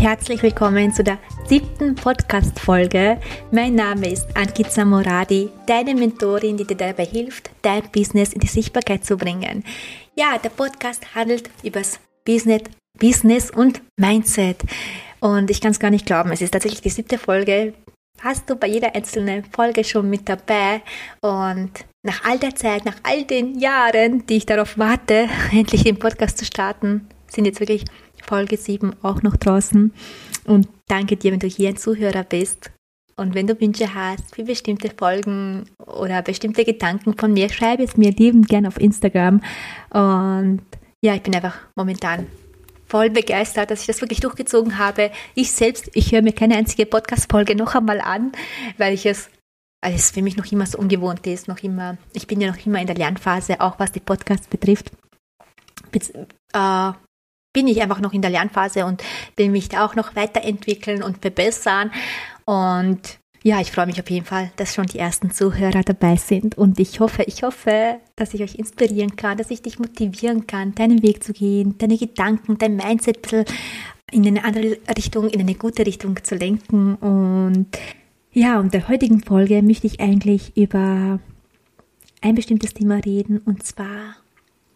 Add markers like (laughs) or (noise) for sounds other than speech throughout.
Herzlich willkommen zu der siebten Podcast-Folge. Mein Name ist Ankita Moradi, deine Mentorin, die dir dabei hilft, dein Business in die Sichtbarkeit zu bringen. Ja, der Podcast handelt über das Business, Business und Mindset. Und ich kann es gar nicht glauben, es ist tatsächlich die siebte Folge. Hast du bei jeder einzelnen Folge schon mit dabei und nach all der Zeit, nach all den Jahren, die ich darauf warte, (laughs) endlich den Podcast zu starten, sind jetzt wirklich Folge 7 auch noch draußen. Und danke dir, wenn du hier ein Zuhörer bist. Und wenn du Wünsche hast für bestimmte Folgen oder bestimmte Gedanken von mir, schreibe es mir liebend gerne auf Instagram. Und ja, ich bin einfach momentan voll begeistert, dass ich das wirklich durchgezogen habe. Ich selbst, ich höre mir keine einzige Podcast-Folge noch einmal an, weil ich es, weil es für mich noch immer so ungewohnt ist, noch immer, ich bin ja noch immer in der Lernphase, auch was die Podcasts betrifft. Bez äh, bin ich einfach noch in der Lernphase und will mich da auch noch weiterentwickeln und verbessern. Und ja, ich freue mich auf jeden Fall, dass schon die ersten Zuhörer dabei sind. Und ich hoffe, ich hoffe, dass ich euch inspirieren kann, dass ich dich motivieren kann, deinen Weg zu gehen, deine Gedanken, dein Mindset in eine andere Richtung, in eine gute Richtung zu lenken. Und ja, und der heutigen Folge möchte ich eigentlich über ein bestimmtes Thema reden und zwar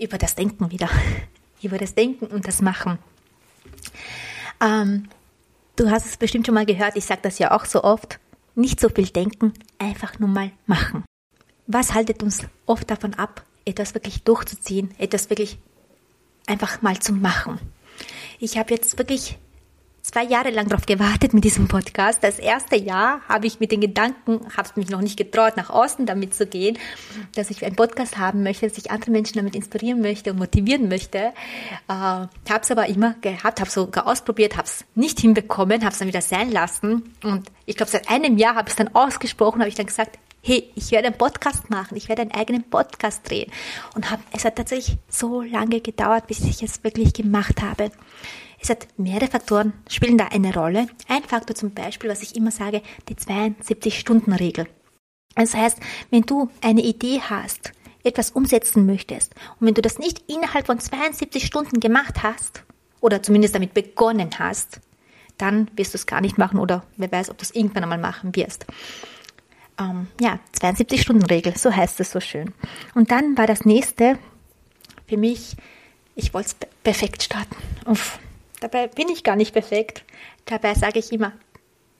über das Denken wieder über das Denken und das Machen. Ähm, du hast es bestimmt schon mal gehört, ich sage das ja auch so oft, nicht so viel denken, einfach nur mal machen. Was haltet uns oft davon ab, etwas wirklich durchzuziehen, etwas wirklich einfach mal zu machen? Ich habe jetzt wirklich zwei Jahre lang darauf gewartet mit diesem Podcast. Das erste Jahr habe ich mit den Gedanken, habe mich noch nicht getraut, nach außen damit zu gehen, dass ich einen Podcast haben möchte, dass ich andere Menschen damit inspirieren möchte und motivieren möchte. Äh, habe es aber immer gehabt, habe sogar ausprobiert, habe es nicht hinbekommen, habe es dann wieder sein lassen. Und ich glaube, seit einem Jahr habe ich es dann ausgesprochen, habe ich dann gesagt, hey, ich werde einen Podcast machen, ich werde einen eigenen Podcast drehen. Und hab, es hat tatsächlich so lange gedauert, bis ich es wirklich gemacht habe. Es hat mehrere Faktoren, spielen da eine Rolle. Ein Faktor zum Beispiel, was ich immer sage, die 72-Stunden-Regel. Das heißt, wenn du eine Idee hast, etwas umsetzen möchtest und wenn du das nicht innerhalb von 72 Stunden gemacht hast oder zumindest damit begonnen hast, dann wirst du es gar nicht machen oder wer weiß, ob du es irgendwann einmal machen wirst. Ähm, ja, 72-Stunden-Regel, so heißt es so schön. Und dann war das nächste für mich, ich wollte es perfekt starten. Uff, Dabei bin ich gar nicht perfekt. Dabei sage ich immer,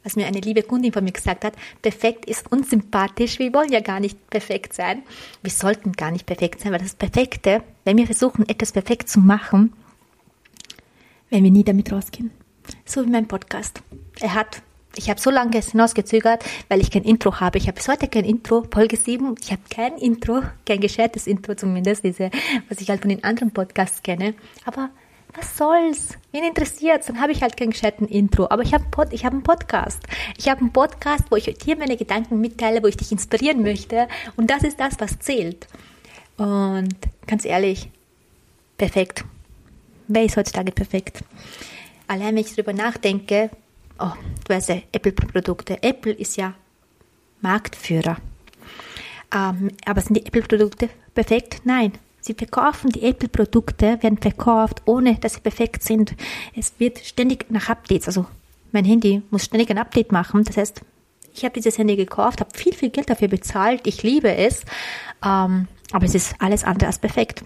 was mir eine liebe Kundin von mir gesagt hat, perfekt ist unsympathisch. Wir wollen ja gar nicht perfekt sein. Wir sollten gar nicht perfekt sein, weil das Perfekte, wenn wir versuchen, etwas perfekt zu machen, werden wir nie damit rausgehen. So wie mein Podcast. Er hat, ich habe so lange hinausgezögert, weil ich kein Intro habe. Ich habe bis heute kein Intro, Folge 7. Ich habe kein Intro, kein gescheites Intro zumindest, diese, was ich halt von den anderen Podcasts kenne. Aber was soll's? Wen interessiert's? Dann habe ich halt kein gescheiten Intro. Aber ich habe ich hab einen Podcast. Ich habe einen Podcast, wo ich dir meine Gedanken mitteile, wo ich dich inspirieren möchte. Und das ist das, was zählt. Und ganz ehrlich, perfekt. Wer ist heutzutage perfekt? Allein wenn ich darüber nachdenke, oh, du weißt ja, Apple-Produkte. Apple ist ja Marktführer. Ähm, aber sind die Apple-Produkte perfekt? Nein. Sie verkaufen die Apple-Produkte, werden verkauft, ohne dass sie perfekt sind. Es wird ständig nach Updates, also mein Handy muss ständig ein Update machen. Das heißt, ich habe dieses Handy gekauft, habe viel, viel Geld dafür bezahlt. Ich liebe es, ähm, aber es ist alles andere als perfekt.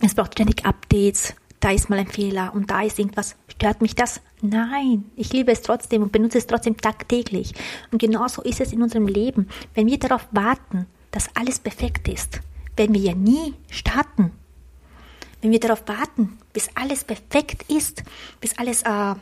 Es braucht ständig Updates. Da ist mal ein Fehler und da ist irgendwas. Stört mich das? Nein, ich liebe es trotzdem und benutze es trotzdem tagtäglich. Und genauso ist es in unserem Leben. Wenn wir darauf warten, dass alles perfekt ist, werden wir ja nie starten. Wenn wir darauf warten, bis alles perfekt ist, bis alles, äh,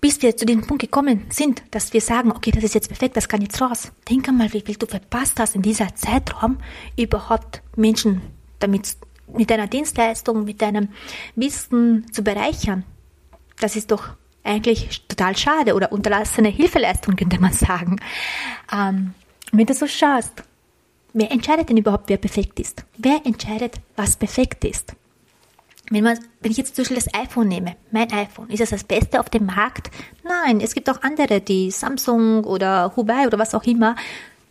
bis wir zu dem Punkt gekommen sind, dass wir sagen, okay, das ist jetzt perfekt, das kann jetzt raus. Denk einmal, wie viel du verpasst hast in dieser Zeitraum, überhaupt Menschen damit, mit deiner Dienstleistung, mit deinem Wissen zu bereichern. Das ist doch eigentlich total schade oder unterlassene Hilfeleistung, könnte man sagen. Ähm, wenn du so schaust, Wer entscheidet denn überhaupt, wer perfekt ist? Wer entscheidet, was perfekt ist? Wenn, man, wenn ich jetzt zum Beispiel das iPhone nehme, mein iPhone, ist es das Beste auf dem Markt? Nein, es gibt auch andere, die Samsung oder Huawei oder was auch immer,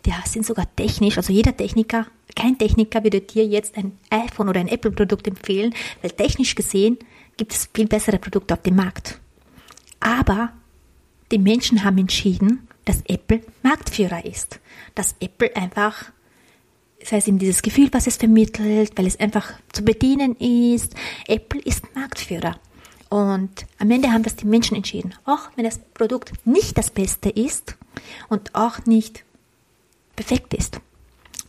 die sind sogar technisch, also jeder Techniker, kein Techniker würde dir jetzt ein iPhone oder ein Apple-Produkt empfehlen, weil technisch gesehen gibt es viel bessere Produkte auf dem Markt. Aber die Menschen haben entschieden, dass Apple Marktführer ist. Dass Apple einfach, sei es ihm dieses Gefühl, was es vermittelt, weil es einfach zu bedienen ist. Apple ist Marktführer. Und am Ende haben das die Menschen entschieden. Auch wenn das Produkt nicht das Beste ist und auch nicht perfekt ist.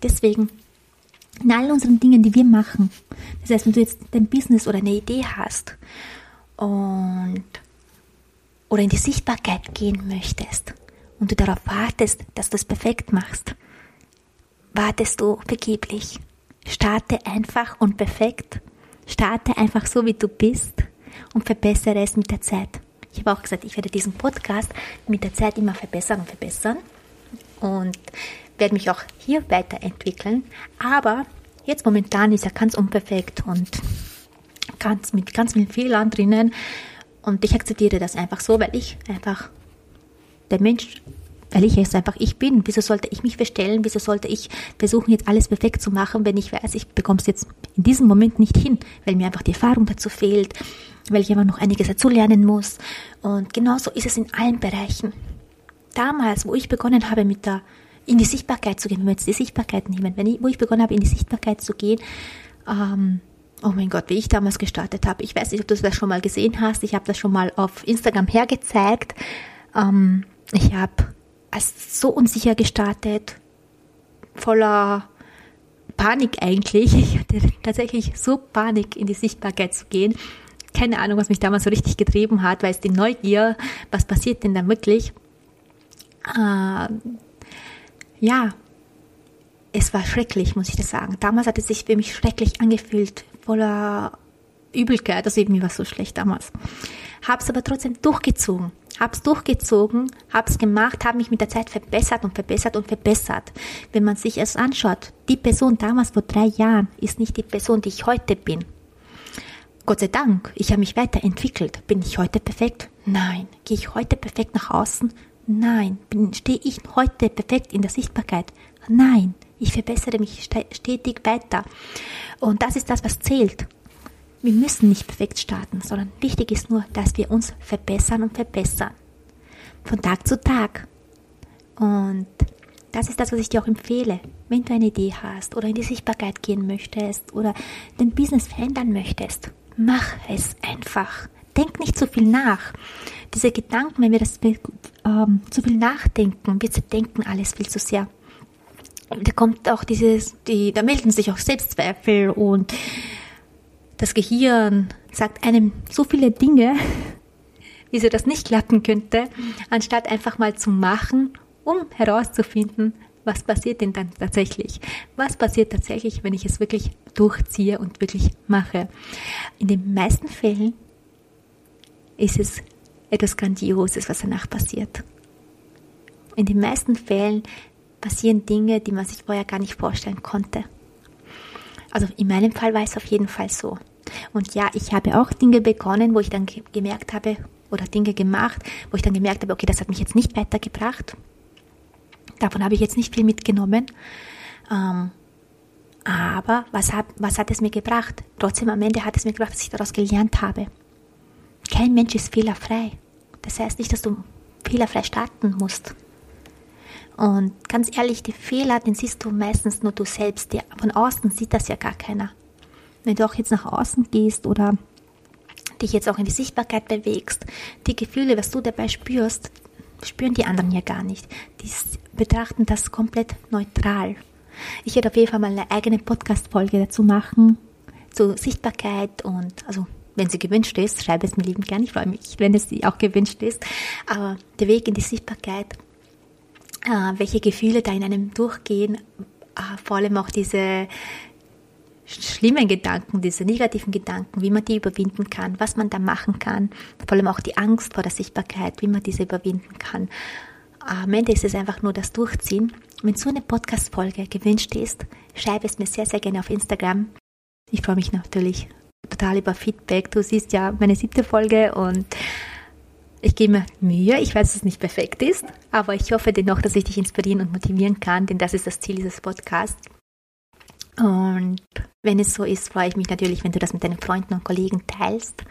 Deswegen, in all unseren Dingen, die wir machen, das heißt, wenn du jetzt dein Business oder eine Idee hast und oder in die Sichtbarkeit gehen möchtest und du darauf wartest, dass du es perfekt machst, wartest du vergeblich. Starte einfach und perfekt. Starte einfach so, wie du bist und verbessere es mit der Zeit. Ich habe auch gesagt, ich werde diesen Podcast mit der Zeit immer verbessern und verbessern und werde mich auch hier weiterentwickeln. Aber jetzt momentan ist er ganz unperfekt und ganz mit ganz vielen Fehlern drinnen. Und ich akzeptiere das einfach so, weil ich einfach der Mensch, weil ich es einfach ich bin. Wieso sollte ich mich verstellen? Wieso sollte ich versuchen, jetzt alles perfekt zu machen, wenn ich weiß, ich bekomme es jetzt in diesem Moment nicht hin, weil mir einfach die Erfahrung dazu fehlt, weil ich aber noch einiges dazu lernen muss. Und genauso ist es in allen Bereichen. Damals, wo ich begonnen habe mit der, in die Sichtbarkeit zu gehen, wenn wir jetzt die Sichtbarkeit nehmen, wenn ich, wo ich begonnen habe, in die Sichtbarkeit zu gehen, ähm, oh mein Gott, wie ich damals gestartet habe. Ich weiß nicht, ob du das schon mal gesehen hast. Ich habe das schon mal auf Instagram hergezeigt. Ähm, ich habe als so unsicher gestartet, voller Panik eigentlich. (laughs) Ich hatte tatsächlich so Panik, in die Sichtbarkeit zu gehen keine Ahnung, was mich damals so richtig getrieben hat, weil es die Neugier, was passiert denn da wirklich? Äh, ja, es war schrecklich, muss ich das sagen. Damals hat es sich für mich schrecklich angefühlt, voller Übelkeit. Also mir war so schlecht damals. Hab's aber trotzdem durchgezogen. Hab's durchgezogen, hab's gemacht, habe mich mit der Zeit verbessert und verbessert und verbessert. Wenn man sich es anschaut, die Person damals vor drei Jahren ist nicht die Person, die ich heute bin. Gott sei Dank, ich habe mich weiterentwickelt. Bin ich heute perfekt? Nein. Gehe ich heute perfekt nach außen? Nein. Stehe ich heute perfekt in der Sichtbarkeit? Nein. Ich verbessere mich stetig weiter. Und das ist das, was zählt. Wir müssen nicht perfekt starten, sondern wichtig ist nur, dass wir uns verbessern und verbessern. Von Tag zu Tag. Und das ist das, was ich dir auch empfehle. Wenn du eine Idee hast oder in die Sichtbarkeit gehen möchtest oder dein Business verändern möchtest, Mach es einfach. Denk nicht zu viel nach. Diese Gedanken, wenn wir das ähm, zu viel nachdenken, wir zerdenken alles viel zu sehr. Da kommt auch dieses, die, da melden sich auch Selbstzweifel und das Gehirn sagt einem so viele Dinge, (laughs) wieso das nicht klappen könnte, anstatt einfach mal zu machen, um herauszufinden, was passiert denn dann tatsächlich? Was passiert tatsächlich, wenn ich es wirklich durchziehe und wirklich mache? In den meisten Fällen ist es etwas Grandioses, was danach passiert. In den meisten Fällen passieren Dinge, die man sich vorher gar nicht vorstellen konnte. Also in meinem Fall war es auf jeden Fall so. Und ja, ich habe auch Dinge begonnen, wo ich dann gemerkt habe, oder Dinge gemacht, wo ich dann gemerkt habe, okay, das hat mich jetzt nicht weitergebracht. Davon habe ich jetzt nicht viel mitgenommen. Ähm, aber was hat, was hat es mir gebracht? Trotzdem am Ende hat es mir gebracht, dass ich daraus gelernt habe. Kein Mensch ist fehlerfrei. Das heißt nicht, dass du fehlerfrei starten musst. Und ganz ehrlich, die Fehler, den siehst du meistens nur du selbst. Von außen sieht das ja gar keiner. Wenn du auch jetzt nach außen gehst oder dich jetzt auch in die Sichtbarkeit bewegst, die Gefühle, was du dabei spürst, spüren die anderen ja gar nicht. Die betrachten das komplett neutral. Ich werde auf jeden Fall mal eine eigene Podcast-Folge dazu machen, zur Sichtbarkeit und, also, wenn sie gewünscht ist, schreibe es mir liebend gerne. Ich freue mich, wenn es auch gewünscht ist. Aber der Weg in die Sichtbarkeit, äh, welche Gefühle da in einem durchgehen, äh, vor allem auch diese schlimmen Gedanken, diese negativen Gedanken, wie man die überwinden kann, was man da machen kann, vor allem auch die Angst vor der Sichtbarkeit, wie man diese überwinden kann. Am Ende ist es einfach nur das Durchziehen. Wenn so eine Podcast-Folge gewünscht ist, schreibe es mir sehr, sehr gerne auf Instagram. Ich freue mich natürlich total über Feedback. Du siehst ja meine siebte Folge und ich gebe mir Mühe. Ich weiß, dass es nicht perfekt ist, aber ich hoffe dennoch, dass ich dich inspirieren und motivieren kann, denn das ist das Ziel dieses Podcasts. Und Wenn es so ist, freue ich mich natürlich, wenn du das mit deinen Freunden und Kollegen teilst.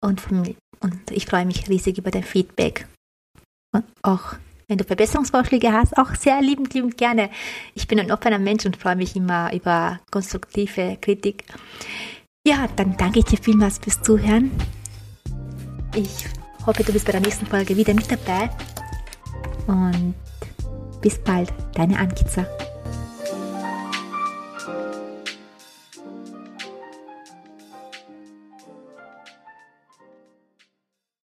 Und, von, und ich freue mich riesig über dein Feedback. Und auch wenn du Verbesserungsvorschläge hast, auch sehr liebend, liebend gerne. Ich bin ein offener Mensch und freue mich immer über konstruktive Kritik. Ja, dann danke ich dir vielmals fürs Zuhören. Ich hoffe, du bist bei der nächsten Folge wieder mit dabei. Und bis bald, deine Ankitzer.